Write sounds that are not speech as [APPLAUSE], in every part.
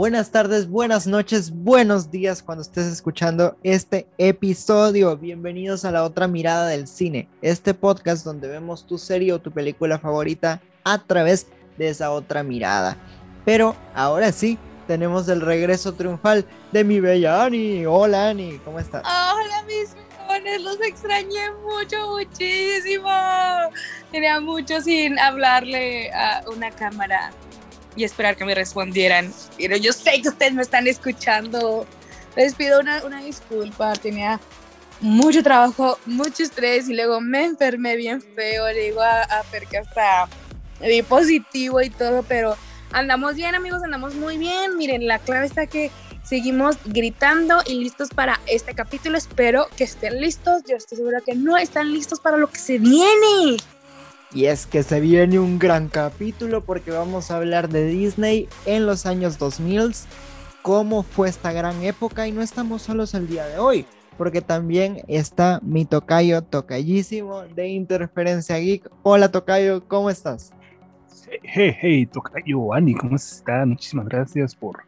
Buenas tardes, buenas noches, buenos días cuando estés escuchando este episodio. Bienvenidos a la otra mirada del cine, este podcast donde vemos tu serie o tu película favorita a través de esa otra mirada. Pero ahora sí, tenemos el regreso triunfal de mi bella Ani. Hola Ani, ¿cómo estás? Hola mis millones, los extrañé mucho, muchísimo. Tenía mucho sin hablarle a una cámara y esperar que me respondieran. Pero yo sé que ustedes me están escuchando. Les pido una, una disculpa, tenía mucho trabajo, mucho estrés y luego me enfermé bien feo. Le digo a, a Fer que hasta di positivo y todo, pero andamos bien, amigos, andamos muy bien. Miren, la clave está que seguimos gritando y listos para este capítulo. Espero que estén listos. Yo estoy segura que no están listos para lo que se viene. Y es que se viene un gran capítulo porque vamos a hablar de Disney en los años 2000, cómo fue esta gran época y no estamos solos el día de hoy, porque también está mi tocayo tocayísimo de Interferencia Geek. Hola tocayo, ¿cómo estás? Hey, hey, tocayo, Ani, ¿cómo estás? Muchísimas gracias por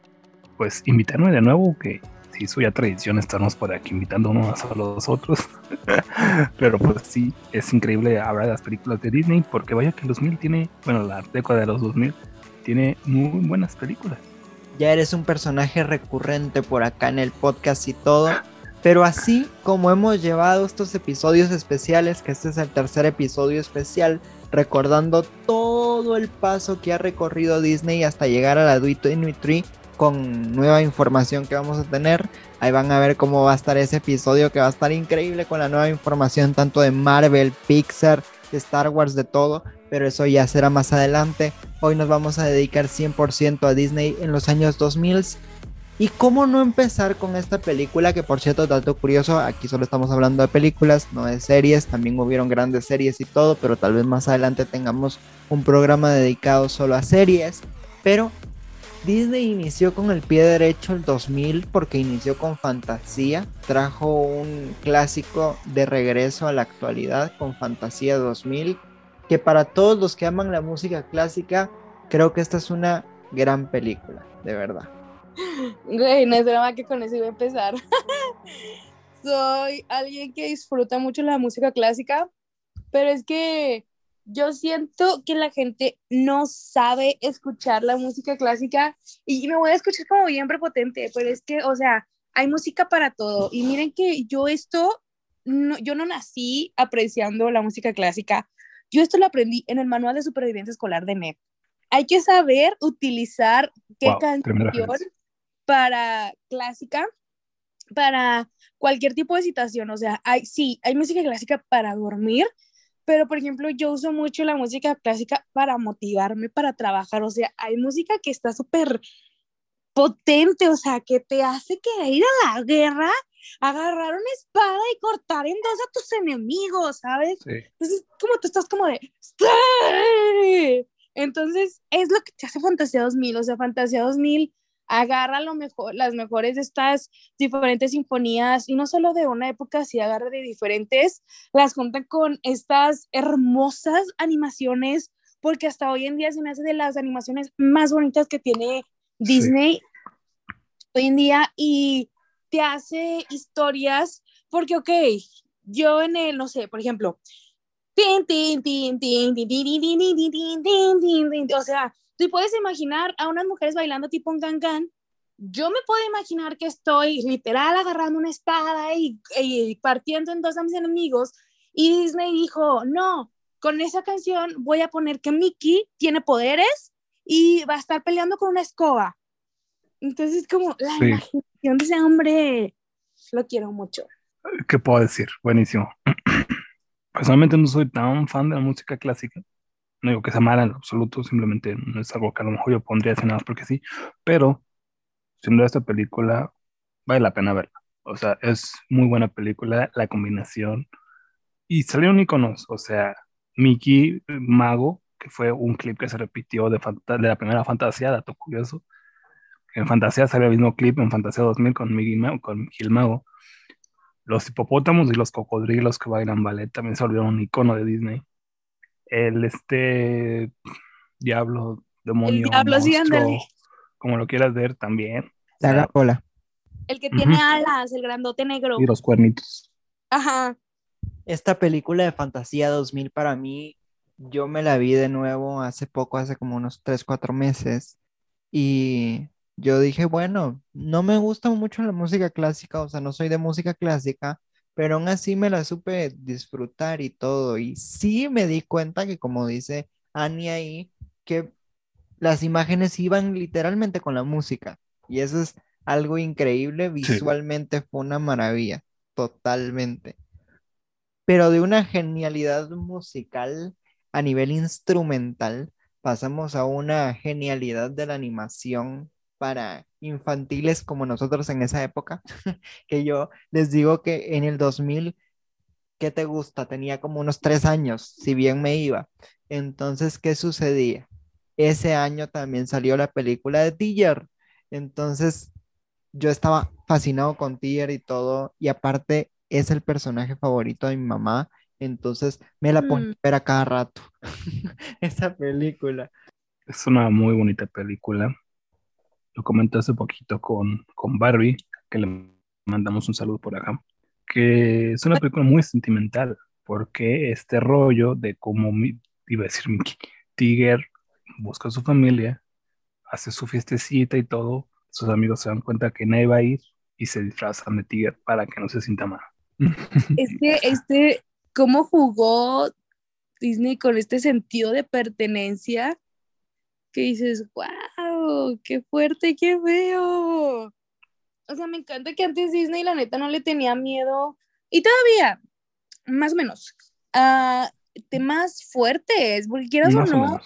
pues invitarme de nuevo, que se hizo ya tradición estarnos por aquí invitando unos a los otros. [LAUGHS] Pero pues sí, es increíble hablar de las películas de Disney, porque vaya que el 2000 tiene, bueno, la década de los 2000 tiene muy buenas películas. Ya eres un personaje recurrente por acá en el podcast y todo. Pero así como hemos llevado estos episodios especiales, que este es el tercer episodio especial, recordando todo el paso que ha recorrido Disney hasta llegar a la Tree con nueva información que vamos a tener. Ahí van a ver cómo va a estar ese episodio que va a estar increíble con la nueva información tanto de Marvel, Pixar, de Star Wars, de todo. Pero eso ya será más adelante. Hoy nos vamos a dedicar 100% a Disney en los años 2000. Y cómo no empezar con esta película, que por cierto, dato curioso, aquí solo estamos hablando de películas, no de series, también hubieron grandes series y todo, pero tal vez más adelante tengamos un programa dedicado solo a series. Pero Disney inició con el pie derecho el 2000 porque inició con Fantasía, trajo un clásico de regreso a la actualidad con Fantasía 2000, que para todos los que aman la música clásica, creo que esta es una gran película, de verdad. Güey, no es drama que con eso iba a empezar. [LAUGHS] Soy alguien que disfruta mucho la música clásica, pero es que yo siento que la gente no sabe escuchar la música clásica y me voy a escuchar como bien prepotente, pero es que, o sea, hay música para todo. Y miren que yo esto, no, yo no nací apreciando la música clásica, yo esto lo aprendí en el manual de supervivencia escolar de NEP. Hay que saber utilizar qué canción para clásica, para cualquier tipo de situación. O sea, hay, sí, hay música clásica para dormir, pero por ejemplo yo uso mucho la música clásica para motivarme, para trabajar, o sea, hay música que está súper potente, o sea, que te hace que ir a la guerra, agarrar una espada y cortar en dos a tus enemigos, ¿sabes? Entonces, como tú estás como de... ¡Sí! Entonces, es lo que te hace Fantasía 2000, o sea, Fantasía 2000 agarra lo mejor, las mejores de estas diferentes sinfonías, y no solo de una época, si agarra de diferentes, las junta con estas hermosas animaciones, porque hasta hoy en día se me hace de las animaciones más bonitas que tiene Disney hoy en día, y te hace historias, porque, ok, yo en el, no sé, por ejemplo, o sea, Tú puedes imaginar a unas mujeres bailando tipo un gangan. Yo me puedo imaginar que estoy literal agarrando una espada y, partiendo en dos a mis enemigos. Y Disney dijo, no, con esa canción voy a poner que Mickey tiene poderes y va a estar peleando con una escoba. Entonces, como la imaginación de ese hombre, lo quiero mucho. ¿Qué puedo decir? Buenísimo. [CLEARS THROAT] Personalmente no soy tan fan de la música clásica, no digo que sea mala en absoluto, simplemente no es algo que a lo mejor yo pondría así nada más porque sí, pero siendo esta película, vale la pena verla. O sea, es muy buena película, la combinación. Y salieron iconos, o sea, Mickey Mago, que fue un clip que se repitió de, de la primera fantasía, dato curioso. En Fantasía salió el mismo clip en Fantasía 2000 con Mickey Mago, con Mickey el Mago. Los hipopótamos y los cocodrilos que bailan ballet también se volvieron un icono de Disney el este diablo, demonio, el diablo, como lo quieras ver también. La. El que tiene alas, el grandote negro. Y los cuernitos. Ajá. Esta película de Fantasía 2000 para mí, yo me la vi de nuevo hace poco, hace como unos 3, 4 meses. Y yo dije, bueno, no me gusta mucho la música clásica, o sea, no soy de música clásica, pero aún así me la supe disfrutar y todo. Y sí me di cuenta que, como dice Annie ahí, que las imágenes iban literalmente con la música. Y eso es algo increíble, visualmente fue una maravilla, totalmente. Pero de una genialidad musical a nivel instrumental, pasamos a una genialidad de la animación para infantiles como nosotros en esa época, [LAUGHS] que yo les digo que en el 2000, ¿qué te gusta? Tenía como unos tres años, si bien me iba. Entonces, ¿qué sucedía? Ese año también salió la película de Tigger. Entonces, yo estaba fascinado con Tigger y todo, y aparte es el personaje favorito de mi mamá, entonces me la ponía Mm. a ver a cada rato, [LAUGHS] esa película. Es una muy bonita película. Lo comenté hace poquito con, con Barbie, que le mandamos un saludo por acá, que es una película muy sentimental, porque este rollo de cómo, iba a decir Mickey, Tiger busca a su familia, hace su fiestecita y todo, sus amigos se dan cuenta que nadie va a ir y se disfrazan de Tiger para que no se sienta mal. Es que este, cómo jugó Disney con este sentido de pertenencia, que dices, wow, qué fuerte, qué feo. O sea, me encanta que antes Disney, la neta, no le tenía miedo, y todavía, más o menos, a temas fuertes, porque quieras o Más o no,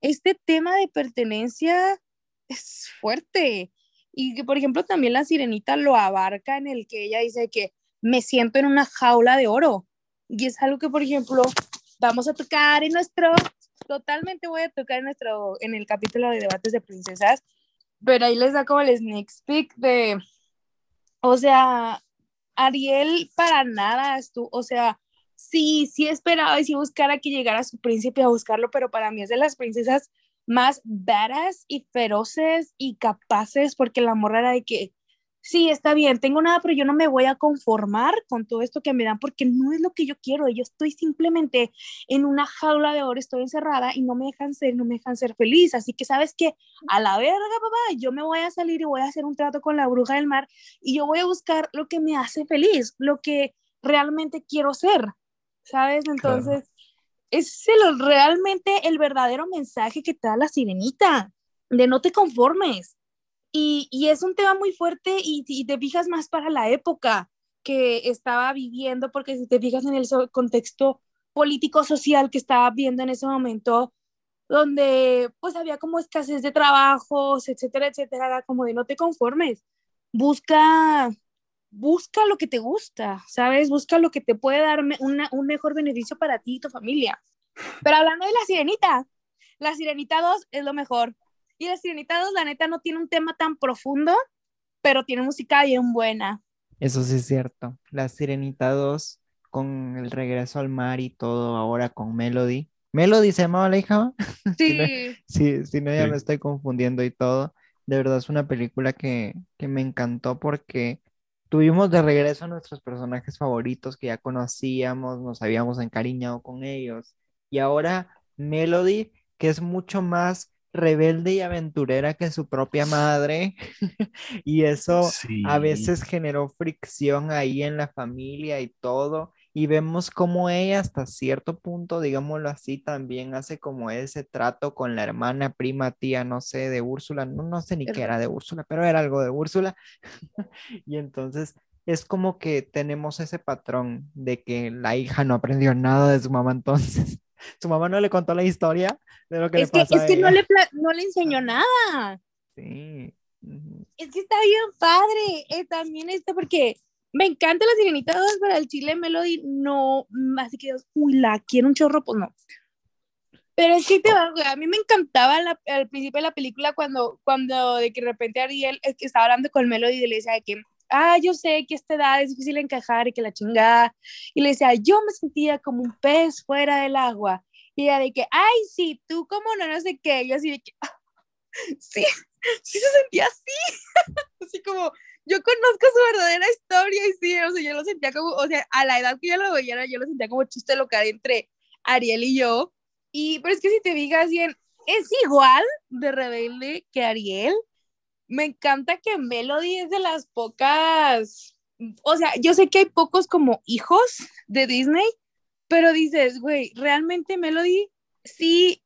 este tema de pertenencia es fuerte. Y que, por ejemplo, también la sirenita lo abarca en el que ella dice que me siento en una jaula de oro. Y es algo que, por ejemplo, vamos a tocar en nuestro, totalmente voy a tocar en nuestro, en el capítulo de debates de princesas, pero ahí les da como el sneak peek de, o sea, Ariel para nada estuvo, o sea, sí, sí esperaba y sí buscara que llegara su príncipe a buscarlo, pero para mí es de las princesas más badass y feroces y capaces, porque la morra era de que, sí, está bien, tengo nada, pero yo no me voy a conformar con todo esto que me dan, porque no es lo que yo quiero, yo estoy simplemente en una jaula de oro, estoy encerrada y no me dejan ser, no me dejan ser feliz, así que sabes que a la verga, papá, yo me voy a salir y voy a hacer un trato con la bruja del mar y yo voy a buscar lo que me hace feliz, lo que realmente quiero ser, ¿sabes? Entonces, es el, realmente el verdadero mensaje que te da la sirenita, de no te conformes. Y, es un tema muy fuerte y, y, te fijas más para la época que estaba viviendo, porque si te fijas en el contexto político-social que estaba viendo en ese momento, donde pues había como escasez de trabajos, etcétera, etcétera, era como de no te conformes, busca, busca lo que te gusta, ¿sabes? Busca lo que te puede dar un mejor beneficio para ti y tu familia. Pero hablando de la sirenita, la sirenita 2 es lo mejor. Y la Sirenita 2, la neta, no tiene un tema tan profundo, pero tiene música bien buena. Eso sí es cierto. La Sirenita 2, con el regreso al mar y todo, ahora con Melody. ¿Melody se llamaba la hija? Sí. [LAUGHS] si, no, si, si no ya Sí. me estoy confundiendo y todo. De verdad es una película que, que me encantó porque tuvimos de regreso a nuestros personajes favoritos que ya conocíamos, nos habíamos encariñado con ellos. Y ahora Melody, que es mucho más rebelde y aventurera que su propia madre [LAUGHS] y eso Sí. a veces generó fricción ahí en la familia y todo y vemos como ella hasta cierto punto, digámoslo así, también hace como ese trato con la hermana, prima, tía, no sé, de Úrsula, no, no sé ni qué era de Úrsula, pero era algo de Úrsula [LAUGHS] y entonces es como que tenemos ese patrón de que la hija no aprendió nada de su mamá [LAUGHS] entonces. Su mamá no le contó la historia de lo que es le que, pasó es a que no, ella. le no le enseñó nada. Sí. Es que está bien padre. Eh, también está porque me encanta la Sirenita 2, pero el Chile Melody no, mm, así que, uy, la quiero un chorro, pues no. Pero es que te va, a mí me encantaba la- al principio de la película cuando, cuando de que de repente Ariel es que estaba hablando con Melody y le decía de que, ah, yo sé que a esta edad es difícil encajar y que la chingada. Y le decía, yo me sentía como un pez fuera del agua. Y ella de que, ay, sí, tú como no, no sé qué. Y yo así de que, [LAUGHS] sí, sí se sentía así. [LAUGHS] así como, yo conozco su verdadera historia y sí, o sea, yo lo sentía como, o sea, a la edad que yo lo veía, yo lo sentía como chiste local entre Ariel y yo. Y, pero es que si te digas bien, es igual de rebelde que Ariel. Me encanta que Melody es de las pocas, o sea, yo sé que hay pocos como hijos de Disney, pero dices, güey, realmente Melody sí,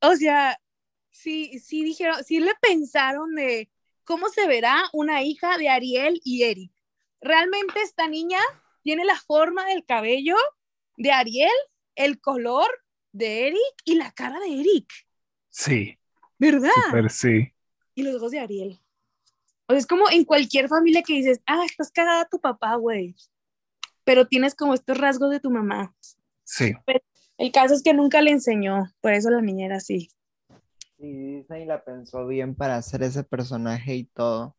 o sea, sí, sí dijeron, sí le pensaron de cómo se verá una hija de Ariel y Eric. Realmente esta niña tiene la forma del cabello de Ariel, el color de Eric y la cara de Eric. Sí. ¿Verdad? Super sí. Y los ojos de Ariel. O sea, es como en cualquier familia que dices, ah, estás cagada tu papá, güey. Pero tienes como estos rasgos de tu mamá. Sí. el caso es que nunca le enseñó, por eso la niña era así. Sí, Disney la pensó bien para hacer ese personaje y todo.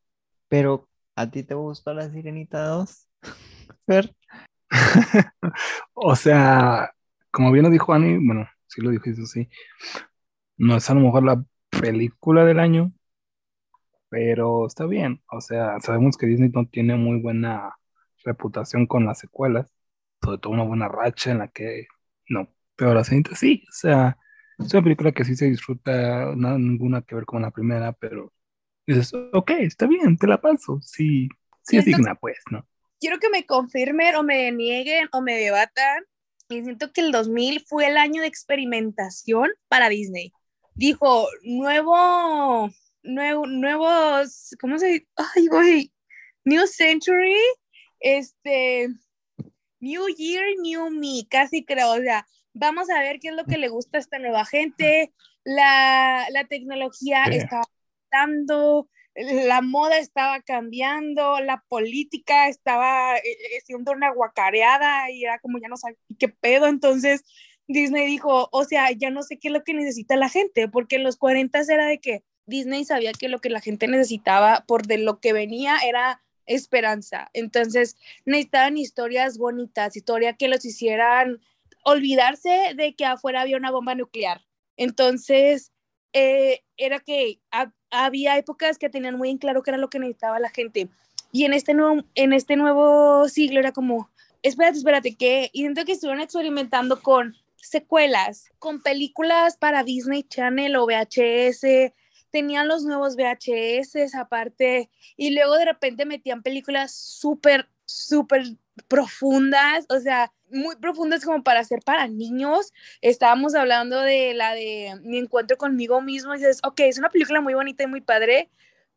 Pero, ¿a ti te gustó la Sirenita 2? [LAUGHS] Fer. o sea, como bien lo dijo Annie, bueno, sí lo dijo eso sí. No es a lo mejor la película del año, pero está bien. O sea, sabemos que Disney no tiene muy buena reputación con las secuelas, sobre todo una buena racha en la que no, pero la siguiente sí, o sea, es una película que sí se disfruta, nada, ninguna que ver con la primera, pero dices, ok, está bien, te la paso, sí, sí es digna, pues, ¿no? Quiero que me confirmen o me nieguen o me debatan, y siento que el 2000 fue el año de experimentación para Disney. Dijo, nuevo, nuevo, nuevos, ¿cómo se dice? Ay, güey, New Century, este, New Year, New Me, casi creo, o sea, vamos a ver qué es lo que le gusta a esta nueva gente, la, la tecnología estaba dando, la moda estaba cambiando, la política estaba eh, eh, siendo una guacareada y era como ya no sabía qué pedo, entonces Disney dijo, o sea, ya no sé qué es lo que necesita la gente, porque en los 40 era de que Disney sabía que lo que la gente necesitaba por de lo que venía era esperanza. Entonces necesitaban historias bonitas, historias que los hicieran olvidarse de que afuera había una bomba nuclear. Entonces, eh, era que había épocas que tenían muy en claro qué era lo que necesitaba la gente. Y en este nuevo, en este nuevo siglo era como, espérate, espérate, que y siento que estuvieron experimentando con secuelas, con películas para Disney Channel o VHS, tenían los nuevos VHS aparte, y luego de repente metían películas súper, súper profundas, o sea, muy profundas como para ser para niños. Estábamos hablando de la de mi encuentro conmigo mismo y dices, ok, es una película muy bonita y muy padre,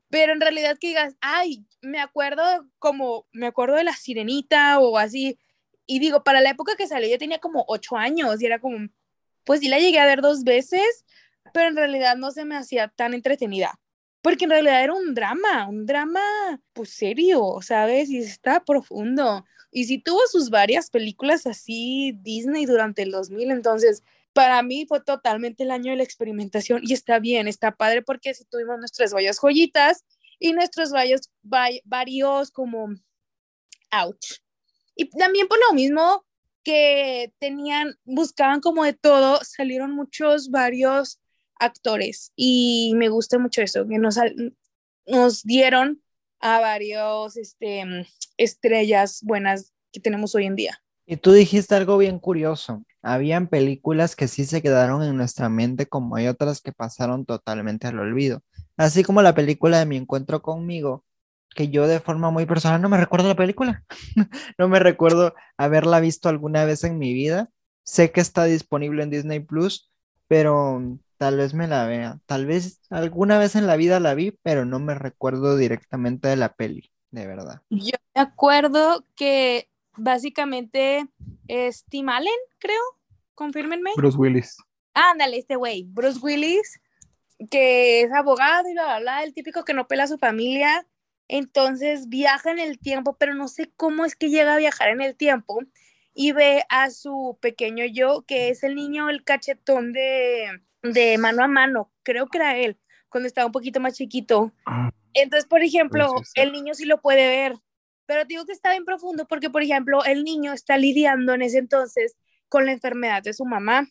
pero en realidad que digas, ay, me acuerdo como, me acuerdo de la sirenita o así, y digo, para la época que salió yo tenía como ocho años y era como, pues sí la llegué a ver dos veces, pero en realidad no se me hacía tan entretenida. Porque en realidad era un drama, un drama pues serio, ¿sabes? Y está profundo. Y si tuvo sus varias películas así Disney durante el 2000, entonces para mí fue totalmente el año de la experimentación y está bien, está padre porque si tuvimos nuestras vallas joyitas y nuestros varios, varios como ouch. Y también por lo mismo que tenían, buscaban como de todo, salieron muchos, varios actores y me gusta mucho eso, que nos, nos dieron a varios este, estrellas buenas que tenemos hoy en día. Y tú dijiste algo bien curioso. Habían películas que sí se quedaron en nuestra mente, como hay otras que pasaron totalmente al olvido. Así como la película de Mi Encuentro conmigo, que yo de forma muy personal no me recuerdo la película. [LAUGHS] no me recuerdo haberla visto alguna vez en mi vida. Sé que está disponible en Disney Plus, pero Tal vez me la vea. Tal vez alguna vez en la vida la vi, pero no me recuerdo directamente de la peli, de verdad. Yo me acuerdo que básicamente es Tim Allen, creo. Confírmenme. Bruce Willis. Ándale, este güey, Bruce Willis, que es abogado y bla, bla, bla, el típico que no pela a su familia. Entonces viaja en el tiempo, pero no sé cómo es que llega a viajar en el tiempo y ve a su pequeño yo, que es el niño, el cachetón de, de mano a mano, creo que era él, cuando estaba un poquito más chiquito. Ah. Entonces, por ejemplo, el niño sí lo puede ver, pero digo que está bien profundo porque, por ejemplo, el niño está lidiando en ese entonces con la enfermedad de su mamá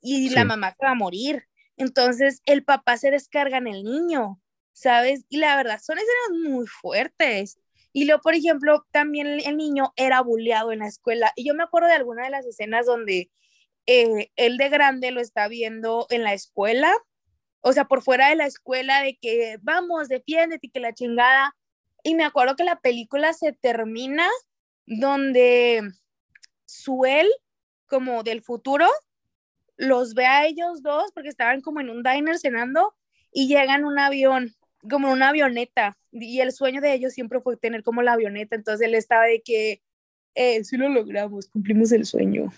y la mamá se va a morir. Entonces el papá se descarga en el niño, ¿sabes? Y la verdad, son escenas muy fuertes. Y luego, por ejemplo, también el niño era bulleado en la escuela. Y yo me acuerdo de alguna de las escenas donde eh, él de grande lo está viendo en la escuela, o sea, por fuera de la escuela, de que vamos, defiéndete que la chingada. Y me acuerdo que la película se termina donde Suel, como del futuro, los ve a ellos dos porque estaban como en un diner cenando y llegan un avión, como una avioneta. Y el sueño de ellos siempre fue tener como la avioneta. Entonces él estaba de que, eh, sí lo logramos, cumplimos el sueño.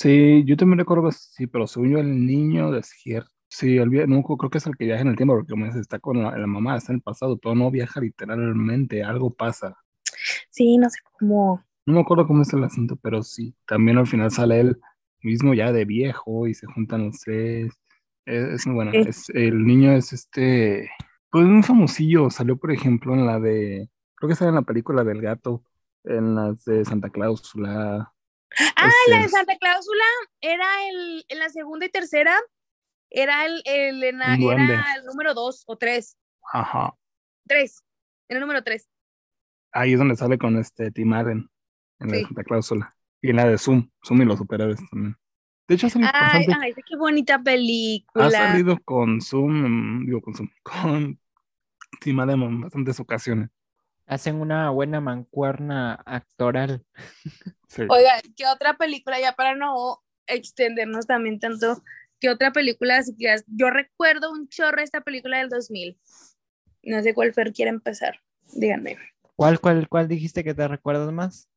Sí, yo también recuerdo, sí, pero según yo, el niño despierta. Sí, el no, creo que es el que viaja en el tiempo, porque como dices, está con la, mamá, está en el pasado, pero no viaja literalmente, algo pasa. Sí, no sé cómo. No me acuerdo cómo es el asunto, pero sí, también al final sale él mismo ya de viejo y se juntan los tres. Es, bueno, es, el niño es este, pues un famosillo, salió por ejemplo en la de, creo que sale en la película del gato, en las de Santa Claus, la Ah, la de Santa Cláusula era el, en la segunda y tercera, era el, el, era el número dos o tres. Ajá. Tres, era el número tres. Ahí es donde sale con este Tim Allen, en la de Santa Cláusula. Y en la de Zoom, Zoom y los superhéroes también. De hecho, ha salido ay, ay, qué bonita película. Ha salido con Zoom, digo con Zoom, con Tim Allen en bastantes ocasiones hacen una buena mancuerna actoral. [LAUGHS] Oiga, ¿qué otra película, ya para no extendernos también tanto, qué otra película, si quieras, yo recuerdo un chorro esta película del 2000. No sé cuál Fer quiere empezar, díganme. ¿Cuál, cuál, cuál dijiste que te recuerdas más?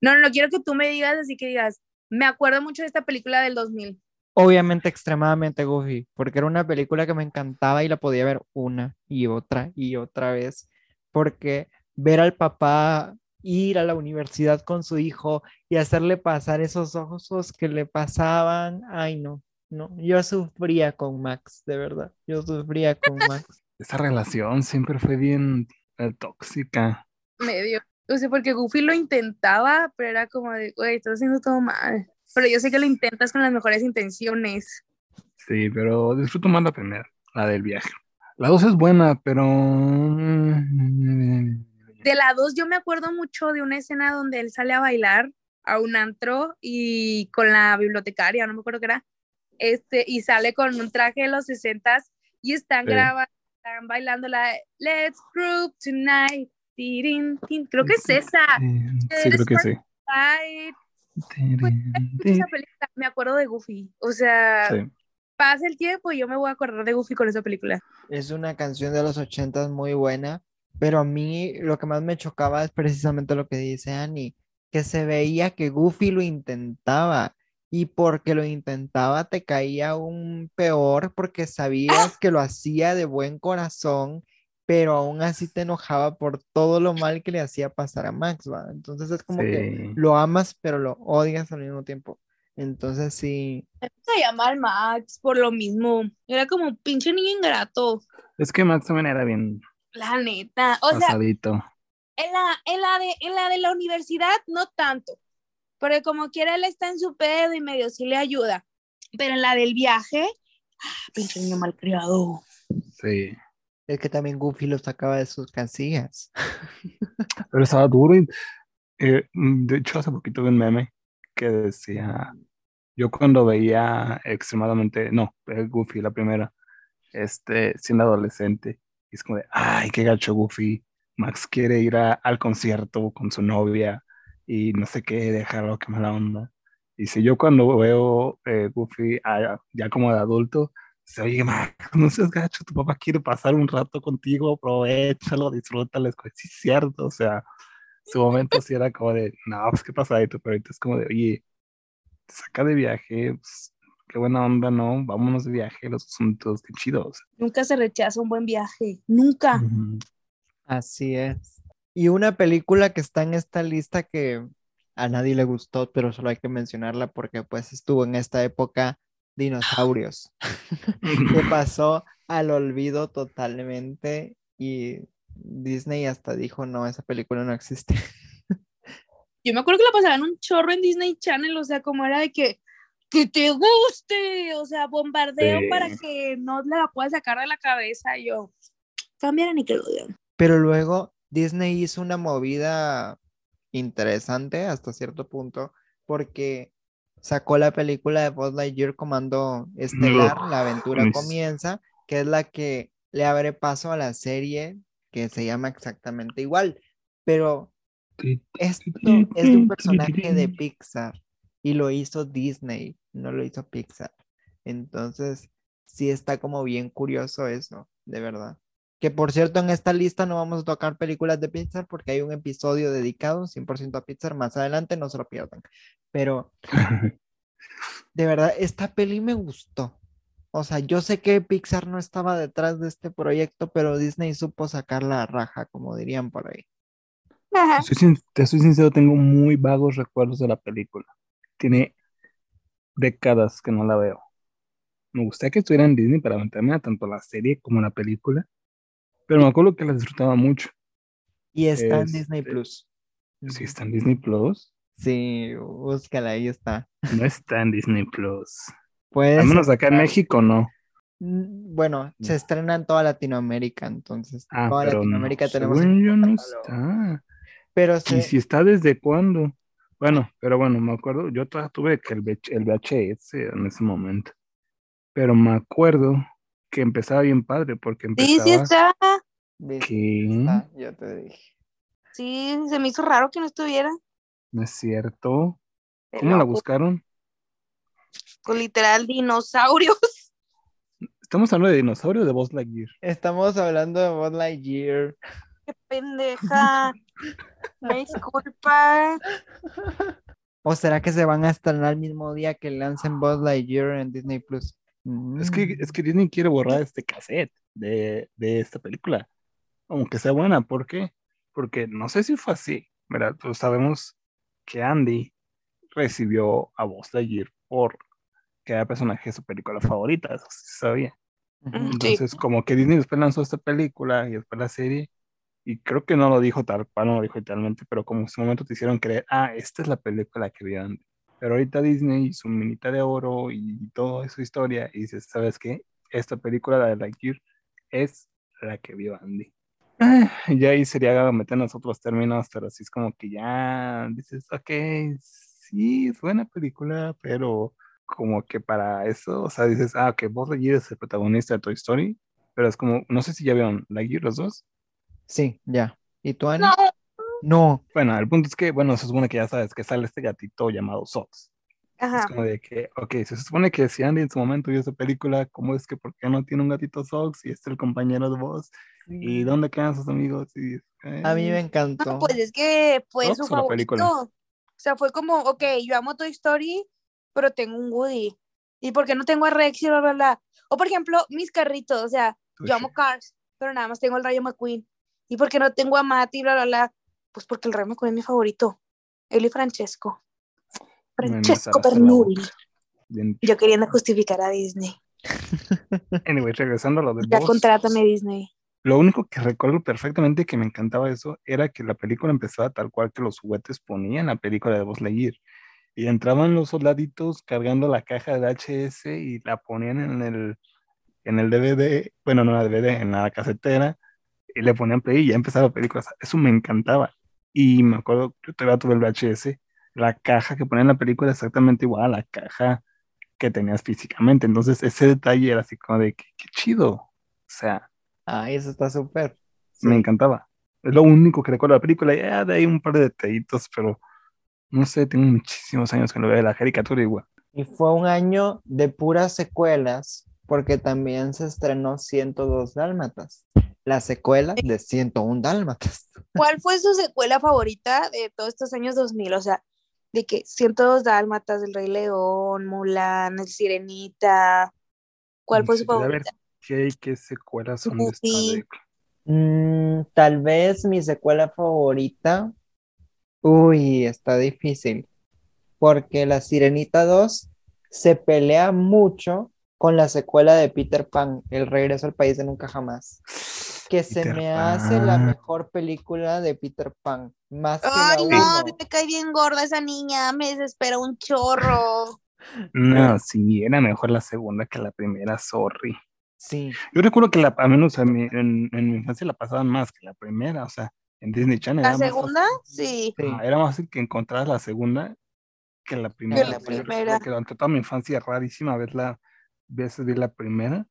No, no, no, quiero que tú me digas, así que digas, me acuerdo mucho de esta película del 2000. Obviamente extremadamente goofy, porque era una película que me encantaba y la podía ver una y otra y otra vez, porque ver al papá ir a la universidad con su hijo y hacerle pasar esos ojos que le pasaban, ay no, no, yo sufría con Max, de verdad, yo sufría con [LAUGHS] Max. Esa relación siempre fue bien eh, tóxica. Medio, o sea, porque Goofy lo intentaba, pero era como de, güey, estás haciendo todo mal. Pero yo sé que lo intentas con las mejores intenciones. Sí, pero disfruto más la primera, la del viaje. La dos es buena, pero de la 2 yo me acuerdo mucho de una escena donde él sale a bailar a un antro y con la bibliotecaria, no me acuerdo qué era, este, y sale con un traje de los 60 y están grabando, están bailando la Let's Group Tonight. Creo que es esa. Sí, creo que sí. Esa película, me acuerdo de Goofy. O sea, pasa el tiempo y yo me voy a acordar de Goofy con esa película. Es una canción de los 80 muy buena pero a mí lo que más me chocaba es precisamente lo que dice Annie, que se veía que Goofy lo intentaba y porque lo intentaba te caía un peor porque sabías que lo hacía de buen corazón, pero aún así te enojaba por todo lo mal que le hacía pasar a Max, ¿va? Entonces es como que lo amas, pero lo odias al mismo tiempo. Entonces sí. Se llama al Max por lo mismo. Era como un pinche niño ingrato. Es que Max también era bien la neta. O sea, en la, en, la de, en la de la universidad no tanto, porque como quiera él está en su pedo y medio sí le ayuda. Pero en la del viaje, ah, pinche niño malcriado. Sí. Es que también Goofy lo sacaba de sus casillas. [LAUGHS] Pero estaba duro. Y, eh, de hecho, hace poquito vi un meme que decía, yo cuando veía extremadamente, no, Goofy la primera, este, siendo adolescente, y es como de, ay, qué gacho Goofy. Max quiere ir al concierto con su novia y no sé qué, dejarlo, qué mala onda. Y si yo cuando veo eh, Goofy ah, ya como de adulto, se oye, Max, no seas gacho, tu papá quiere pasar un rato contigo, aprovechalo, disfrútalo. Sí, es cierto, o sea, su momento sí era como de, no, pues qué pasa ahí, pero ahorita es como de, oye, saca de viaje, pues, qué buena onda, ¿no? Vámonos de viaje, los asuntos, qué chidos. Nunca se rechaza un buen viaje, nunca. Así es. Y una película que está en esta lista que a nadie le gustó, pero solo hay que mencionarla porque pues estuvo en esta época dinosaurios, [LAUGHS] que pasó al olvido totalmente y Disney hasta dijo, no, esa película no existe. [LAUGHS] Yo me acuerdo que la pasaban un chorro en Disney Channel, o sea, como era de que que te guste, o sea, bombardeo Sí. para que no la puedas sacar de la cabeza. Y yo, cambiar a Nickelodeon. Pero luego Disney hizo una movida interesante hasta cierto punto porque sacó la película de Buzz Lightyear Comando Estelar, La aventura comienza, que es la que le abre paso a la serie que se llama exactamente igual. Pero esto es de un personaje de Pixar y lo hizo Disney, no lo hizo Pixar. Entonces, sí está como bien curioso eso, de verdad. Que por cierto, en esta lista no vamos a tocar películas de Pixar porque hay un episodio dedicado 100% a Pixar más adelante, no se lo pierdan. Pero [LAUGHS] de verdad, esta peli me gustó. O sea, yo sé que Pixar no estaba detrás de este proyecto, pero Disney supo sacar la raja, como dirían por ahí. Ajá. Soy sin- te soy sincero, tengo muy vagos recuerdos de la película. Tiene décadas que no la veo. Me gustaría que estuviera en Disney para aventarme a tanto la serie como la película, pero me acuerdo que la disfrutaba mucho. Y está en Disney Este, Plus. Ujú. está en Disney Plus, Sí, búscala, ahí está. no está en Disney Plus. Puedes Al menos acá en México no. Mm, Bueno, se No. estrena en toda Latinoamérica, entonces Ah, toda pero no. Latinoamérica tenemos Según yo no está. Pero ¿Y se- si está desde cuándo? Bueno, pero bueno, me acuerdo, yo todavía tuve que el, VH el VHS en ese momento, pero me acuerdo que empezaba bien padre porque Sí, sí empezaba está. que Está, yo te dije. Sí, se me hizo raro que no estuviera. no es cierto. Qué ¿Cómo la loco. buscaron? Con literal dinosaurios. Estamos hablando de dinosaurio o de Buzz Lightyear. Estamos hablando de Buzz Lightyear. Qué pendeja. [LAUGHS] Me disculpa. ¿O será que se van a estrenar el mismo día que lancen Buzz Lightyear en Disney Plus? Es que, es que Disney quiere borrar este cassette de, de esta película, aunque sea buena. ¿Por qué? Porque no sé si fue así, ¿verdad? Pues sabemos que Andy recibió a Buzz Lightyear por que era personaje de su película favorita, eso sí se sabía. Sí. Entonces, como que Disney después lanzó esta película y después la serie, y creo que no lo dijo tal cual, no lo dijo literalmente, pero como en su momento te hicieron creer, ah, esta es la película que vio Andy. Pero ahorita Disney y su minita de oro y toda su historia, y dices, ¿sabes qué? Esta película, la de Lightyear, es la que vio Andy. Ah, ya ahí sería meternos otros términos, pero así es como que ya dices, ok, sí, es buena película, pero como que para eso, o sea, dices, ah, que Buzz Lightyear es el protagonista de Toy Story, pero es como, no sé si ya vieron Lightyear los dos. Sí, ya. ¿Y tú, Ani? No. No. Bueno, el punto es que, bueno, se supone que ya sabes que sale este gatito llamado Sox. Es Ajá. como de que, ok, se supone que si Andy en su momento vio esa película, ¿cómo es que por qué no tiene un gatito Sox y es el compañero de Buzz? ¿Y dónde quedan sus amigos? Y, A mí me eh, encantó. No, pues es que fue ¿Sox su o favorito. película? O sea, fue como, ok, yo amo Toy Story, pero tengo un Woody. ¿Y por qué no tengo a Rex y bla, bla, bla? O por ejemplo, mis carritos, o sea, yo amo. Cars, pero nada más tengo el Rayo McQueen. ¿Y por qué no tengo a Matt y bla, bla, bla? Pues porque el Rayo McQueen es mi favorito. Él y Francesco. Francesco Bernoulli. Yo queriendo justificar a Disney. [LAUGHS] Anyway, regresando a lo de Ya contrátame Disney. Lo único que recuerdo perfectamente que me encantaba eso era que la película empezaba tal cual que los juguetes ponían la película de Buzz Lightyear. Y entraban los soldaditos cargando la caja de VHS y la ponían en el, en el DVD, bueno, no en la DVD, en la casetera, y le ponían play y ya empezaba la película. O sea, eso me encantaba. Y me acuerdo, yo todavía tuve el VHS, la caja que ponía en la película exactamente igual a la caja que tenías físicamente. Entonces, ese detalle era así como de, qué, qué chido. O sea, Ay, eso está súper. me Sí. encantaba. Es lo único que recuerdo de la película. Ya de ahí un par de detallitos, pero no sé, tengo muchísimos años que no veo la caricatura igual. Y fue un año de puras secuelas, porque también se estrenó 102 Dálmatas, la secuela de 101 Dálmatas. [LAUGHS] ¿Cuál fue su secuela favorita de todos estos años 2000? O sea, de que 102 Dálmatas, El Rey León, Mulan, El Sirenita. ¿Cuál fue su Sí, a ver, favorita? ¿qué, qué secuelas son de esta Snoopy. película? Mm, tal vez mi secuela favorita. Uy, está difícil, porque la Sirenita 2 se pelea mucho con la secuela de Peter Pan, El regreso al país de nunca jamás. que se me hace la mejor película de Peter Pan, más que Ay, la no, a mí uno. me cae bien gorda esa niña, me desespera un chorro. [LAUGHS] No, sí, era mejor la segunda que la primera, sorry. Sí, Yo recuerdo que la, al menos en mi, en, en mi infancia la pasaban más que la primera, o sea, en Disney Channel. La segunda, sí. sí. Ah, era más fácil que encontrar la segunda que la primera. la yo recuerdo primera. Que durante toda mi infancia rarísima verla, veces vi la primera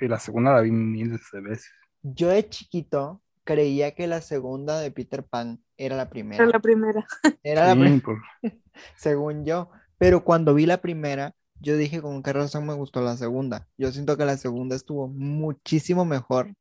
y la segunda la vi miles de veces. Yo de chiquito creía que la segunda de Peter Pan era la primera. Era la primera. Era la Sí, primera, por- [LAUGHS] según yo. Pero cuando vi la primera, yo dije con qué razón me gustó la segunda. Yo siento que la segunda estuvo muchísimo mejor.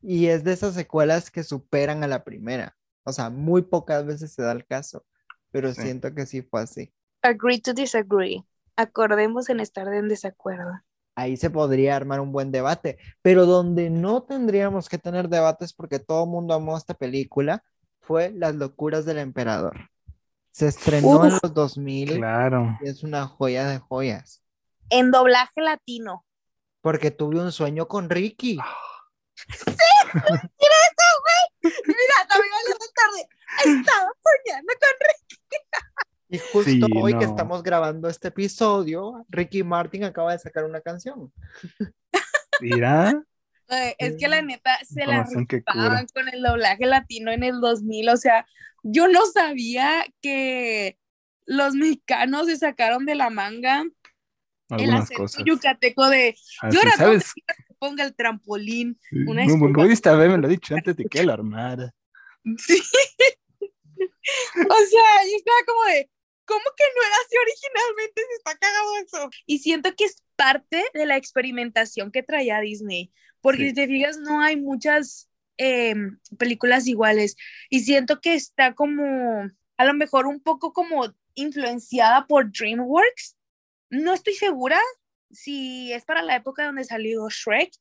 Y es de esas secuelas que superan a la primera. O sea, muy pocas veces se da el caso. Pero Sí. siento que sí fue así. Agree to disagree. Acordemos en estar en desacuerdo. ahí se podría armar un buen debate, pero donde no tendríamos que tener debates porque todo el mundo amó esta película fue Las locuras del emperador. Se estrenó en los 2000 claro. y es una joya de joyas, En doblaje latino. porque tuve un sueño con Ricky. Mira, también a la tarde. Estaba soñando con Y justo Sí, hoy que estamos grabando este episodio, Ricky Martin acaba de sacar una canción. Mira, [LAUGHS] Ay, Es que la neta se la rifaban con el doblaje latino en el 2000. O sea, yo no sabía que los mexicanos se sacaron de la manga el acento cosas. yucateco de Así, yo ahora ¿sabes? que ponga el trampolín. una No, disculpa. pudiste haberme lo dicho antes de que [LAUGHS] lo armara. Sí. [LAUGHS] O sea, yo estaba como de, ¿cómo que no era así originalmente? Se está cagado eso. Y siento que es parte de la experimentación que traía Disney, porque Sí. si te fijas, no hay muchas eh, películas iguales. Y siento que está como, a lo mejor un poco como influenciada por DreamWorks. No estoy segura si es para la época donde salió Shrek,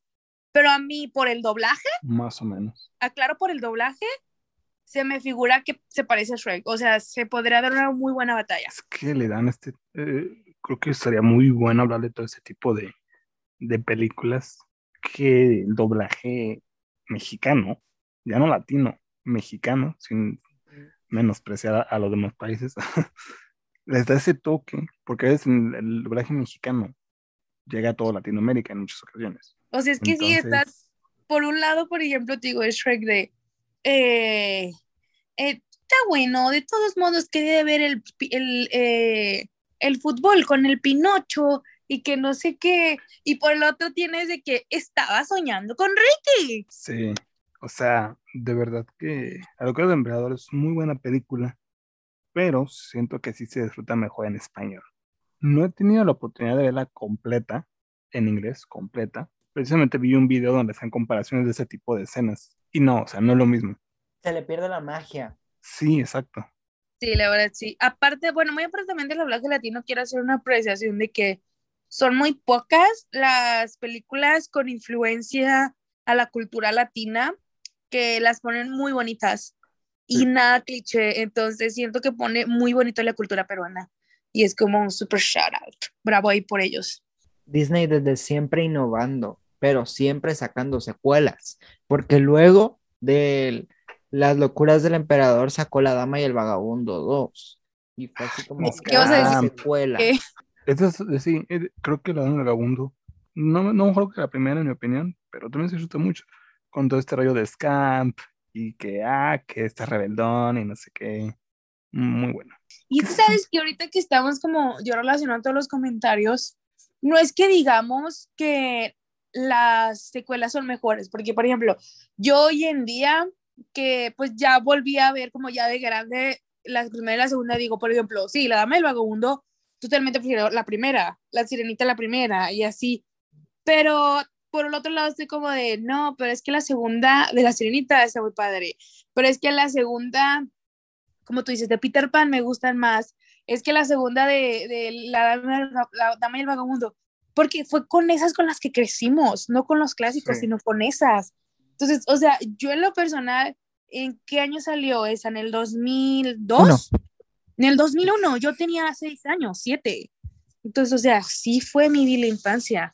pero a mí por el doblaje Más o menos. aclaro por el doblaje, se me figura que se parece a Shrek. O sea, se podría dar una muy buena batalla. Es que le dan este. eh, creo que sería muy bueno hablar de todo ese tipo de, de películas que el doblaje mexicano, ya no latino, mexicano, sin menospreciar a, a los demás países, [LAUGHS] les da ese toque, porque a veces el, el doblaje mexicano llega a toda Latinoamérica en muchas ocasiones. O sea, es que sí, está, Entonces, por un lado, por ejemplo, te digo, es Shrek de, eh, eh, está bueno, de todos modos quería ver el, el, eh, el fútbol con el Pinocho y que no sé qué, y por el otro tienes de que estaba soñando con Ricky. Sí, o sea, de verdad que A lo que de Emperador es muy buena película, pero siento que sí se disfruta mejor en español. No he tenido la oportunidad de verla completa, en inglés, completa. Precisamente vi un video donde hacen comparaciones de ese tipo de escenas. Y no, o sea, no es lo mismo. Se le pierde la magia. Sí, exacto. Sí, la verdad, sí. Aparte, bueno, muy aparte también del doblaje latino, quiero hacer una apreciación de que son muy pocas las películas con influencia a la cultura latina que las ponen muy bonitas y Sí. nada cliché. Entonces siento que pone muy bonito la cultura peruana y es como un super shout out. Bravo ahí por ellos. Disney desde siempre innovando, pero siempre sacando secuelas, porque luego de Las locuras del emperador sacó La Dama y el Vagabundo 2. Y fue así como ¿Qué vas a decir? secuela. ¿Qué? Eso es, sí, eh, creo que la de Vagabundo, no, no mejor que la primera en mi opinión, pero también se disfruta mucho con todo este rollo de Scamp y que, ah, que está rebeldón y no sé qué. Muy bueno. Y tú sabes que ahorita que estamos como yo relacionando todos los comentarios, no es que digamos que las secuelas son mejores, porque por ejemplo, yo hoy en día que pues ya volví a ver como ya de grande la primera y la segunda, digo, por ejemplo, sí, la dama del vagabundo, totalmente prefiero la primera, la sirenita la primera y así, pero por el otro lado estoy como de, no, pero es que la segunda de la sirenita está muy padre, pero es que la segunda como tú dices, de Peter Pan me gustan más. Es que la segunda de, de la, dama, la Dama y el Vagabundo, porque fue con esas con las que crecimos, no con los clásicos, Sí. sino con esas. Entonces, o sea, yo en lo personal, ¿en qué año salió esa? ¿En el 2002? Uno. En el 2001, yo tenía seis años, siete. Entonces, o sea, sí fue mi vida infancia.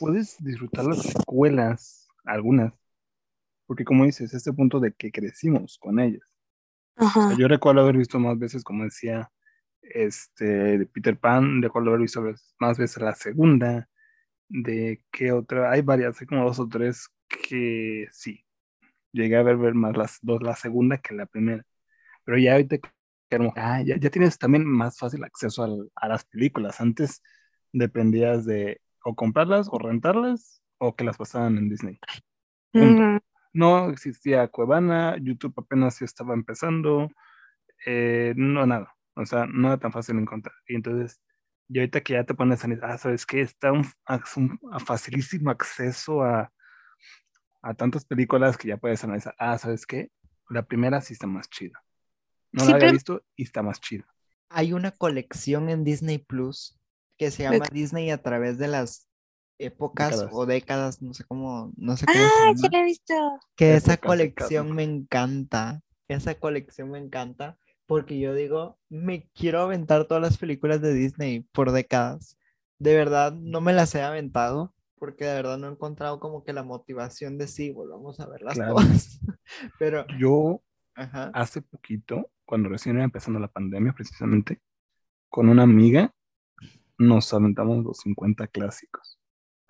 Puedes disfrutar las secuelas, algunas, porque como dices, este punto de que crecimos con ellas. O Ajá. sea, yo recuerdo haber visto más veces, como decía, este, de Peter Pan, de cual haber visto más veces la segunda, de qué otra, hay varias, hay como dos o tres que sí, llegué a ver, ver más las dos, la segunda que la primera, pero ya ahorita ah, ya, ya, tienes también más fácil acceso al, a las películas, antes dependías de o comprarlas o rentarlas o que las pasaban en Disney. No existía Cuevana, YouTube apenas estaba empezando, eh, no nada, o sea, no era tan fácil encontrar. Y entonces, y ahorita que ya te pones a ah, ¿sabes qué? Está un, un facilísimo acceso a, a tantas películas que ya puedes analizar, ah, ¿sabes qué? La primera sí está más chida. No la había visto y está más chida. Hay una colección en Disney Plus que se llama Disney a través de las épocas o décadas, no sé cómo, no sé cómo. Ah, sí la he visto. Que esa colección me encanta. Esa colección me encanta porque yo digo, me quiero aventar todas las películas de Disney por décadas. De verdad, no me las he aventado porque de verdad no he encontrado como que la motivación de sí, volvamos a verlas todas. [LAUGHS] Pero yo hace poquito, cuando recién iba empezando la pandemia precisamente, con una amiga nos aventamos los 50 clásicos.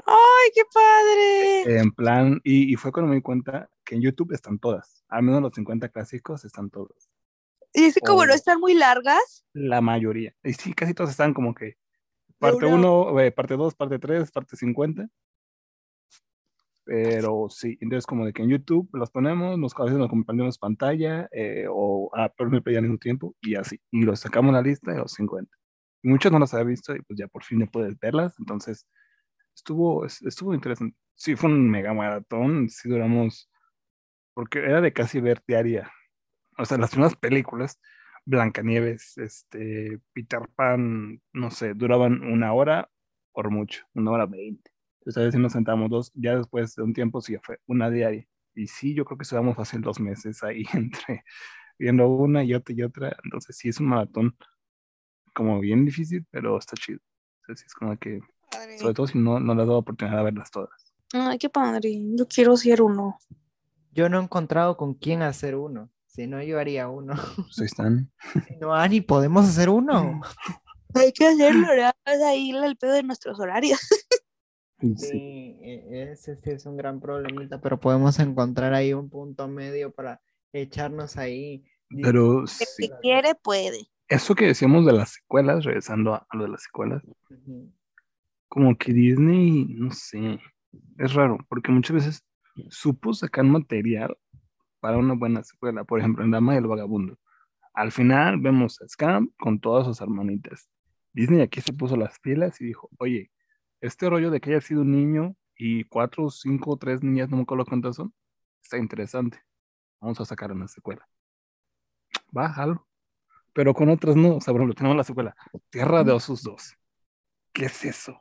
¡Ay, qué padre! En plan, y, fue cuando me di cuenta que en YouTube están todas. Al menos los 50 clásicos están todos. ¿Y es que como no están muy largas? La mayoría. Y sí, casi todos están como que parte 1, eh, parte 2, parte 3, parte 50. Pero sí, entonces como de que en YouTube los ponemos, nos, a veces nos compartimos pantalla eh, o a ah, me pedían mismo tiempo y así. Y los sacamos la lista de los 50. muchos no las había visto y pues ya por fin ya puedes verlas. Entonces estuvo, estuvo interesante. Sí, fue un mega maratón, sí duramos, porque era de casi ver diaria. O sea, las primeras películas, Blancanieves, este, Peter Pan, no sé, duraban una hora por mucho, una hora veinte. Entonces a veces nos sentamos dos, ya después de un tiempo sí fue una diaria. Y sí, yo creo que estuvimos hace dos meses ahí [LAUGHS] entre viendo una y otra y otra. Entonces sí es un maratón como bien difícil, pero está chido. Entonces es como que sobre todo si no, no les he dado oportunidad de verlas todas. Ay, qué padre. Yo quiero ser uno. Yo no he encontrado con quién hacer uno. Si no, yo haría uno. [LAUGHS] Pues están. Si no, Ani, podemos hacer uno. Hay que hacerlo, ¿verdad? Ahí el pedo de nuestros horarios. [LAUGHS] Sí, e, ese sí es un gran problemita, pero podemos encontrar ahí un punto medio para echarnos ahí. Pero si quiere, puede. Eso que decíamos de las secuelas, regresando a, lo de las secuelas, como que Disney, no sé, es raro, porque muchas veces supo sacar material para una buena secuela. Por ejemplo, en Dama del Vagabundo. Al final vemos a Scam con todas sus hermanitas. Disney aquí se puso las pilas y dijo, oye, este rollo de que haya sido un niño y cuatro, cinco, tres niñas, no me acuerdo cuántas son, está interesante. Vamos a sacar una secuela. Bájalo. Pero con otras no. O sea, por ejemplo, tenemos la secuela Tierra de Osos 2. ¿Qué es eso?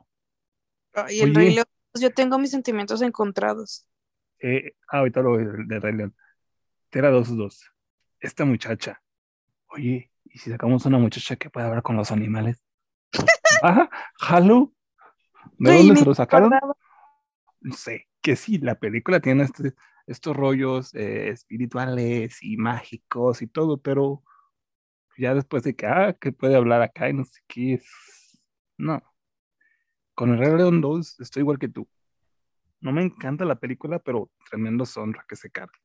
Y el Rey León, pues, yo tengo mis sentimientos encontrados. Eh, ah, ahorita lo de Rey León. Tera 2-2. Esta muchacha. Oye, ¿y si sacamos una muchacha que pueda hablar con los animales? [LAUGHS] ¿Ah? ¿Halo? ¿De dónde se lo sacaron? No sé, que sí, la película tiene este, estos rollos eh, espirituales y mágicos y todo, pero ya después de que, ah, que puede hablar acá y no sé qué es. No, con el Rey León 2 estoy igual que tú. No me encanta la película, pero tremendo sonra que se carga.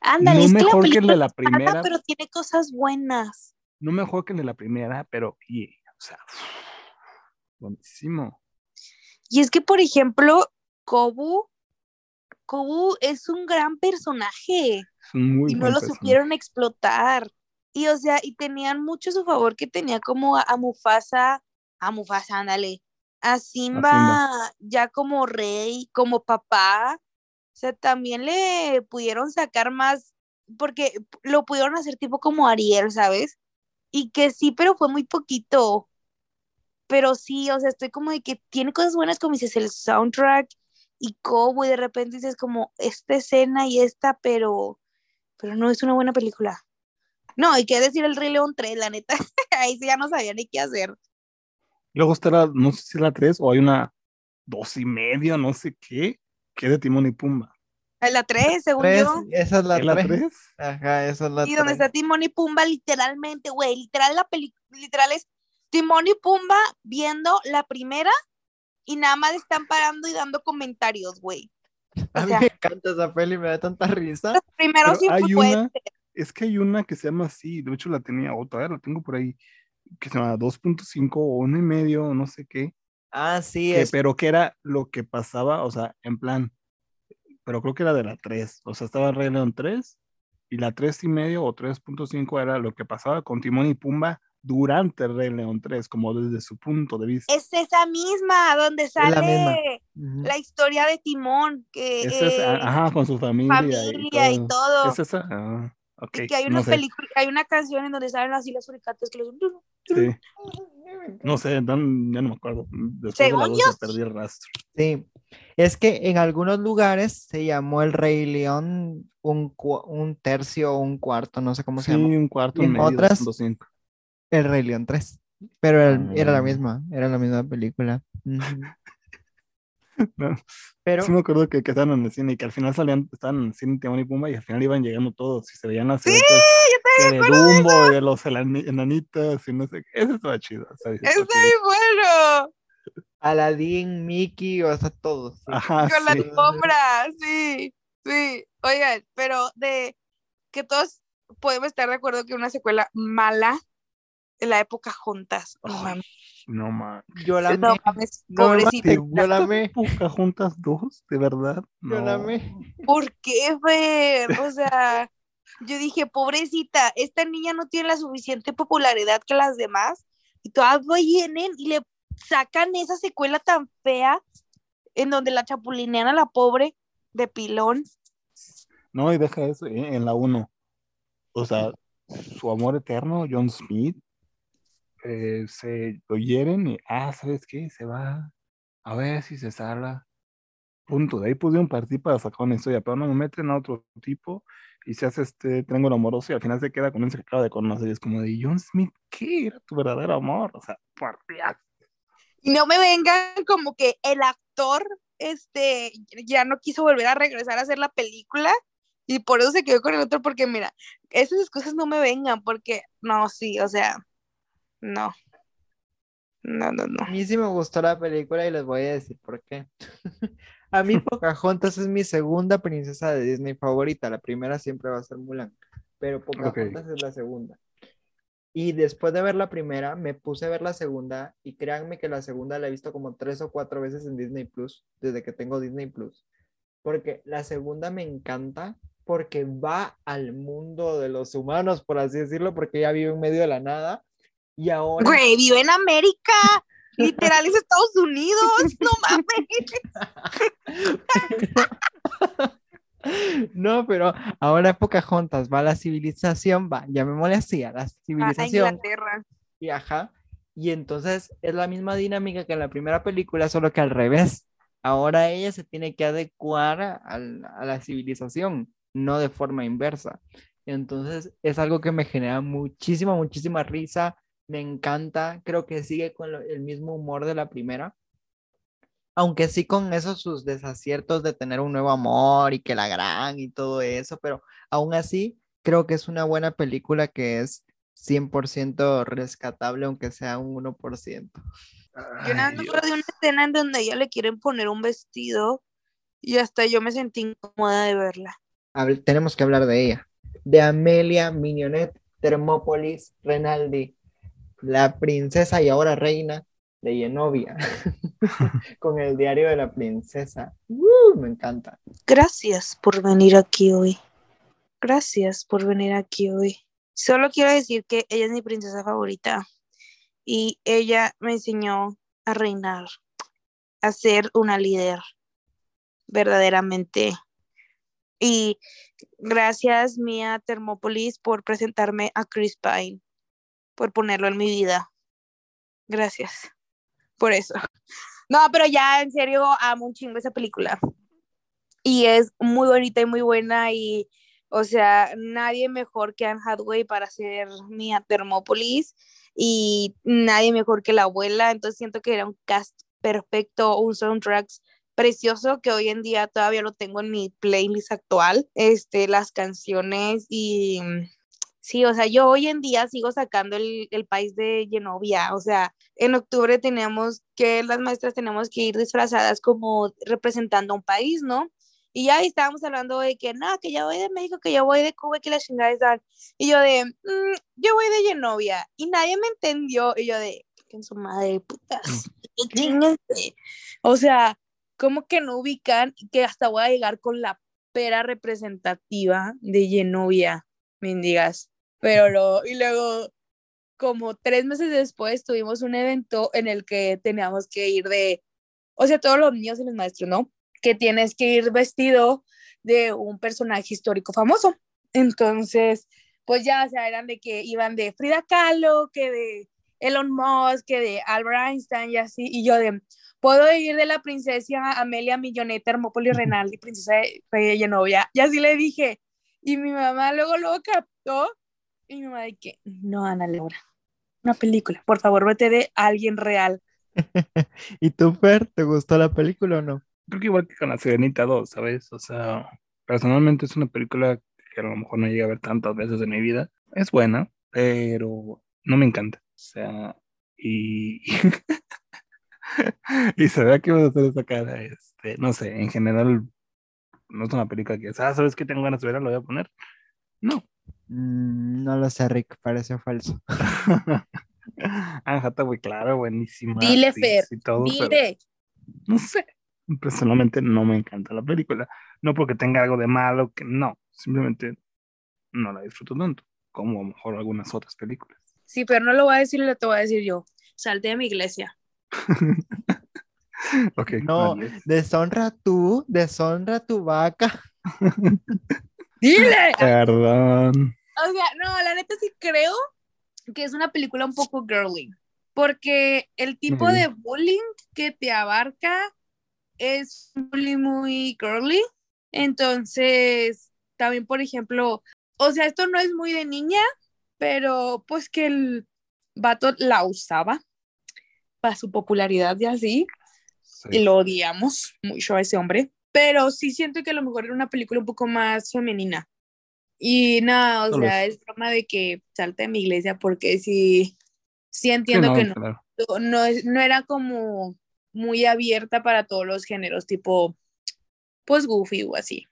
Ándale, no mejor que, la, la primera, pero tiene cosas buenas. No mejor que la primera, pero yeah, o sea, buenísimo. Y es que, por ejemplo, Kobu, Kobu es un gran personaje. y no lo supieron explotar. Y o sea, y tenían mucho a su favor que tenía como a, a Mufasa, a Mufasa, ándale, a Simba, ya como rey, como papá, sea, también le pudieron sacar más, porque lo pudieron hacer tipo como Ariel, ¿sabes? Y que sí, pero fue muy poquito. Pero sí, o sea, estoy como de que tiene cosas buenas, como dices, el soundtrack y Cobo, y de repente dices como esta escena y esta, pero, pero no es una buena película. No, hay que decir el Rey León 3, la neta. [LAUGHS] Ahí sí ya no sabía ni qué hacer. Luego está la, no sé si la 3 o hay una dos y media, no sé qué, que de Timón y Pumba. Es la 3, según ¿Tres? yo. Esa es la ¿Es la 3. 3? Ajá, esa es la Y donde 3. está Timón y Pumba, literalmente, güey. Literal, la película, literal es Timón y Pumba viendo la primera y nada más están parando y dando comentarios, güey. A mí sea- me encanta esa peli, me da tanta risa. Los primeros Pero hay sí fue. una, es que hay una que se llama así, de hecho la tenía, o todavía la tengo por ahí, que se llama 2.5 o 1 y medio, o no sé qué, Ah, sí, que- es. pero que era lo que pasaba, o sea, en plan, pero creo que era de la 3, o sea, estaba Rey León 3, y la 3 y medio o 3.5 era lo que pasaba con Timón y Pumba durante Rey León 3, como desde su punto de vista. Es esa misma, donde la sale misma. la, historia de Timón, que Es esa, eh, ajá, con su familia, familia y y todo. todo. ¿Es esa? Ah, ok, Y que hay no una sé, película, hay una canción en donde salen así los suricates que los sí. No sé, ya no me acuerdo. Después de la dos yo, ya perdí el rastro. Sí, es que en algunos lugares se llamó el Rey León un, un tercio o un cuarto, no sé cómo se Sí, llama. un cuarto, Y un en medio, otras- 2.5. El Rey León 3. Pero era, era la Ah. misma, era la misma película. Ujú. [LAUGHS] No, Pero Sí me acuerdo que, que estaban en el cine y que al final salían, estaban en el cine Timón y Pumba y al final iban llegando todos y se veían las Sí, yo de de Dumbo y de los enani- enanitos y no sé qué. Eso estaba chido. o sea, Está muy bueno. Aladdin, Mickey, o sea, todos. sí. Ajá, Con la sí. alfombra, sí, sí. Oigan, pero de que todos podemos estar de acuerdo que una secuela mala en la época juntas. Mames, No mames. Yo la no mames, pobrecita. yo la amé, juntas dos? ¿De verdad? yo la amé. ¿Por qué, Fer? O sea, yo dije, pobrecita, esta niña no tiene la suficiente popularidad que las demás y todas vienen y le sacan esa secuela tan fea en donde la chapulinean a la pobre de pilón. No, y deja eso eh, en la 1. O sea, su amor eterno, John Smith, eh, se lo hieren y, ah, ¿sabes qué? Se va a ver si se salva. Punto. De ahí pudieron partir para sacar una historia, pero no me meten a otro tipo y se hace este triángulo amoroso y al final se queda con ese que acaba de conocer. Y es como de John Smith, ¿qué era tu verdadero amor? O sea, por Dios. Y no me vengan como que el actor este ya no quiso volver a regresar a hacer la película y por eso se quedó con el otro porque mira, esas excusas no me vengan porque no, sí, o sea, no. No, no, no. A mí sí me gustó la película y les voy a decir por qué. [LAUGHS] A mí [LAUGHS] Pocahontas es mi segunda princesa de Disney favorita. La primera siempre va a ser Mulan, pero Pocahontas es la segunda. Y después de ver la primera, me puse a ver la segunda y créanme que la segunda la he visto como tres o cuatro veces en Disney Plus, desde que tengo Disney Plus. Porque la segunda me encanta porque va al mundo de los humanos, por así decirlo, porque ella vive en medio de la nada. Y ahora... Güey, vive en América. [LAUGHS] Literal es Estados Unidos. No mames. [LAUGHS] No, pero ahora Pocahontas va a la civilización, va, llamémosle así, a la A civilización, Inglaterra. y ajá, y entonces es la misma dinámica que en la primera película, solo que al revés. Ahora ella se tiene que adecuar a, a la civilización, no de forma inversa. Entonces es algo que me genera muchísima, muchísima risa, me encanta, creo que sigue con lo- el mismo humor de la primera aunque sí con esos sus desaciertos de tener un nuevo amor y que la gran y todo eso, pero aún así creo que es una buena película que es 100% rescatable, aunque sea un 1%. Yo nada más de una escena en donde ella le quieren poner un vestido y hasta yo me sentí incómoda de verla. Habl- tenemos que hablar de ella, de Amelia Mignonette Termópolis Renaldi, la princesa y ahora reina de Genovia, [LAUGHS] con el diario de la princesa. ¡Uh! me encanta. Gracias por venir aquí hoy. Gracias por venir aquí hoy. Solo quiero decir que ella es mi princesa favorita y ella me enseñó a reinar, a ser una líder, verdaderamente. Y gracias, Mía Termópolis, por presentarme a Chris Pine, por ponerlo en mi vida. Gracias por eso. No, pero ya en serio amo un chingo esa película. Y es muy bonita y muy buena y, o sea, nadie mejor que Anne Hathaway para ser Mia Thermopolis y nadie mejor que la abuela, entonces siento que era un cast perfecto, un soundtrack precioso que hoy en día todavía lo tengo en mi playlist actual, este, las canciones y sí, o sea, yo hoy en día sigo sacando el, el país de Genovia, o sea, en octubre tenemos que las maestras tenemos que ir disfrazadas como representando a un país, ¿no? Y ya estábamos hablando de que, no, que yo voy de México, que yo voy de Cuba, que la chingada están. Y yo de, mm, yo voy de Genovia. Y nadie me entendió. Y yo de, que en su madre, putas. [LAUGHS] O sea, como que no ubican que hasta voy a llegar con la pera representativa de Genovia, mendigas. Pero lo, y luego, como tres meses después, tuvimos un evento en el que teníamos que ir de, o sea, todos los niños y los maestros, ¿no? que tienes que ir vestido de un personaje histórico famoso. Entonces, pues ya, o sea, eran de que iban de Frida Kahlo, que de Elon Musk, que de Albert Einstein y así, y yo de, puedo ir de la princesa Amelia Milloneta Hermópolis Renaldi, princesa de, de Genovia, y así le dije, y mi mamá luego lo captó, y mi mamá de que, no, Ana Laura, una película, por favor, vete de alguien real. [LAUGHS] ¿Y tú, Fer, te gustó la película o no? creo que igual que con La Sirenita 2, ¿sabes? O sea, personalmente es una película que a lo mejor no llegué a ver tantas veces en mi vida. Es buena, pero no me encanta. O sea, y... [LAUGHS] y se ve que vas a hacer esa cara. Este, no sé, en general, no es una película que, ah, ¿sabes qué tengo ganas de ver? Lo voy a poner. No. Mm, no lo sé, Rick, parece falso. [LAUGHS] Anne muy claro, buenísima. Dile, Fer, dile. no sé, personalmente no me encanta la película. No porque tenga algo de malo, que no, simplemente no la disfruto tanto, como a lo mejor algunas otras películas. Sí, pero no lo voy a decir, lo te voy a decir yo. Salte de mi iglesia. [LAUGHS] okay, no, deshonra tú, deshonra tu vaca. [LAUGHS] Dile. Perdón. O sea, no, la neta sí creo que es una película un poco girly, porque el tipo de bullying que te abarca es muy, muy girly. Entonces, también, por ejemplo, o sea, esto no es muy de niña, pero pues que el vato la usaba para su popularidad y así. Y lo odiamos mucho a ese hombre. Pero sí siento que a lo mejor era una película un poco más femenina. Y nada, o sea, es broma de que salte de mi iglesia porque sí, sí entiendo que no, no, no era como muy abierta para todos los géneros, tipo, pues goofy o así.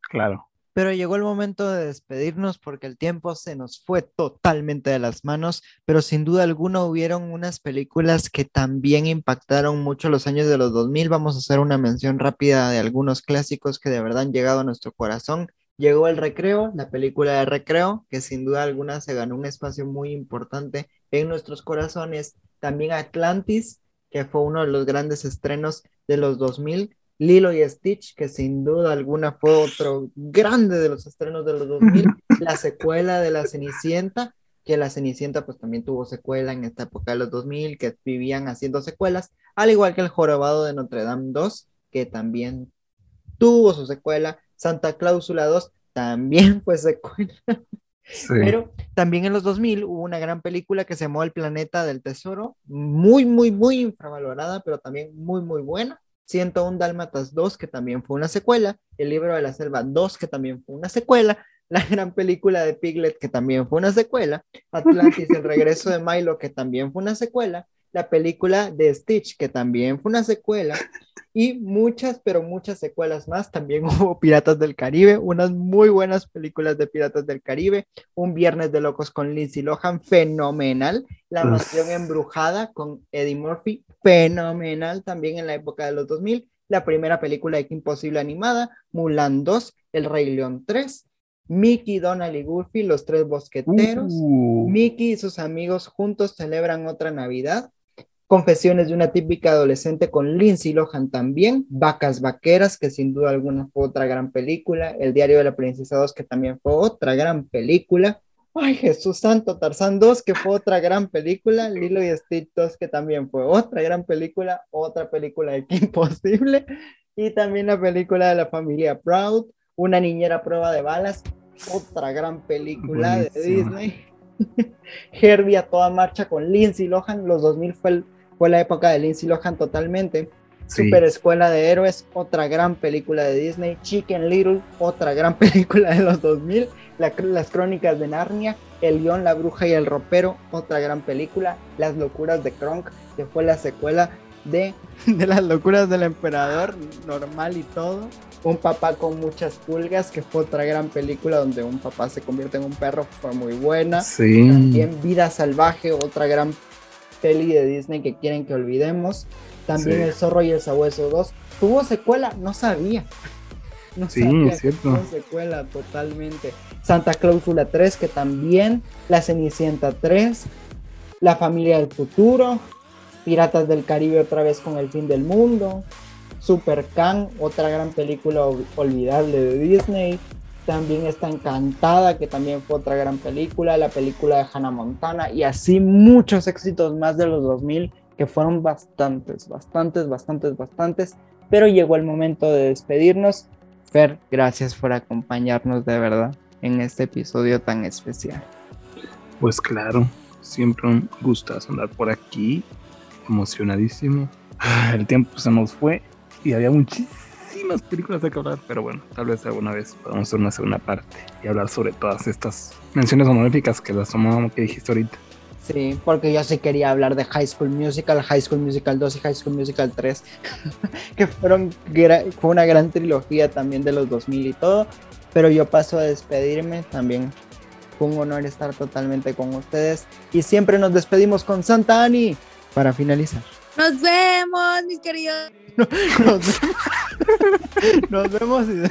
Claro. Pero llegó el momento de despedirnos porque el tiempo se nos fue totalmente de las manos, pero sin duda alguna hubieron unas películas que también impactaron mucho los años de los 2000. Vamos a hacer una mención rápida de algunos clásicos que de verdad han llegado a nuestro corazón. Llegó El Recreo, la película de Recreo, que sin duda alguna se ganó un espacio muy importante en nuestros corazones. También Atlantis, que fue uno de los grandes estrenos de los 2000. Lilo y Stitch, que sin duda alguna fue otro grande de los estrenos de los 2000. [LAUGHS] la secuela de La Cenicienta, que La Cenicienta pues también tuvo secuela en esta época de los 2000, que vivían haciendo secuelas, al igual que El Jorobado de Notre Dame 2, que también tuvo su secuela. Santa Cláusula 2 también fue secuela. Pero también en los 2000 hubo una gran película que se llamó El Planeta del Tesoro, muy, muy, muy infravalorada, pero también muy, muy buena. 101 Dálmatas 2, que también fue una secuela. El Libro de la Selva 2, que también fue una secuela. [LAUGHS] La gran película de Piglet, que también fue una secuela. [LAUGHS] Atlantis, El Regreso de Milo, que también fue una secuela. La película de Stitch, que también fue una secuela y muchas, pero muchas secuelas más. También [LAUGHS] hubo Piratas del Caribe, unas muy buenas películas de Piratas del Caribe, Un Viernes de Locos con Lindsay Lohan, fenomenal, La Mansión Embrujada con Eddie Murphy, fenomenal también en la época de los 2000, la primera película de Imposible animada, Mulan 2, El Rey León 3, Mickey, Donald y Goofy, los tres bosqueteros. Uh. Mickey y sus amigos juntos celebran otra Navidad. Confesiones de una típica adolescente con Lindsay Lohan también, Vacas Vaqueras, que sin duda alguna fue otra gran película, El Diario de la Princesa 2, que también fue otra gran película, Ay, Jesús Santo, Tarzán 2, que fue otra gran película, Lilo y Stitch 2, que también fue otra gran película, otra película de que imposible, [LAUGHS] y también la película de la familia Proud, Una niñera prueba de balas, otra gran película de Disney. [LAUGHS] Herbie a toda marcha con Lindsay Lohan, los 2000 fue el fue la época de Lindsay Lohan totalmente. Sí. Super Escuela de Héroes, otra gran película de Disney. Chicken Little, otra gran [LAUGHS] película de los 2000. La- las Crónicas de Narnia. El León, la Bruja y el Ropero, otra gran película. Las Locuras de Kronk, que fue la secuela de, [LAUGHS] de Las Locuras del Emperador, normal y todo. Un papá con muchas pulgas, que fue otra gran película donde un papá se convierte en un perro, fue muy buena. Sí. También Vida Salvaje, otra gran peli de Disney que quieren que olvidemos. También Sí. El Zorro y el Sabueso 2. ¿Tuvo secuela? No sabía. [LAUGHS] No Sí, sabía es que cierto. tuvo secuela totalmente. Santa Cláusula 3, que también. La Cenicienta 3. La Familia del Futuro. Piratas del Caribe otra vez con el fin del mundo. Super Can, otra gran película ol- olvidable de Disney. También está Encantada, que también fue otra gran película, la película de Hannah Montana y así muchos éxitos más de los 2000 que fueron bastantes, bastantes, bastantes, bastantes. Pero llegó el momento de despedirnos. Fer, gracias por acompañarnos de verdad en este episodio tan especial. Pues claro, siempre un gustazo andar por aquí, emocionadísimo. Ah, El tiempo se nos fue y había muchísimas películas de que hablar, pero bueno, tal vez alguna vez podamos hacer una segunda parte y hablar sobre todas estas menciones honoríficas que las tomamos que dijiste ahorita. Sí, porque yo sí quería hablar de High School Musical, High School Musical 2 y High School Musical 3, [LAUGHS] que fueron fue una gran trilogía también de los 2000 y todo, pero yo paso a despedirme también. Fue un honor estar totalmente con ustedes y siempre nos despedimos con Santa Ani para finalizar. Nos vemos, mis queridos. [LAUGHS] [LAUGHS] Nos, nos vemos y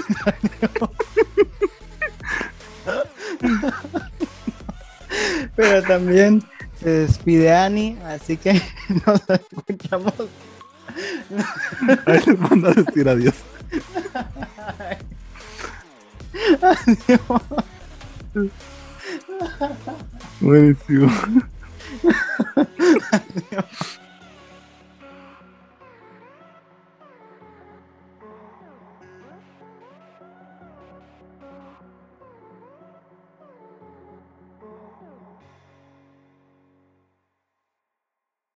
Pero también se despide Ani, así que [LAUGHS] nos escuchamos. Ahí les mando a decir adiós. Buenísimo.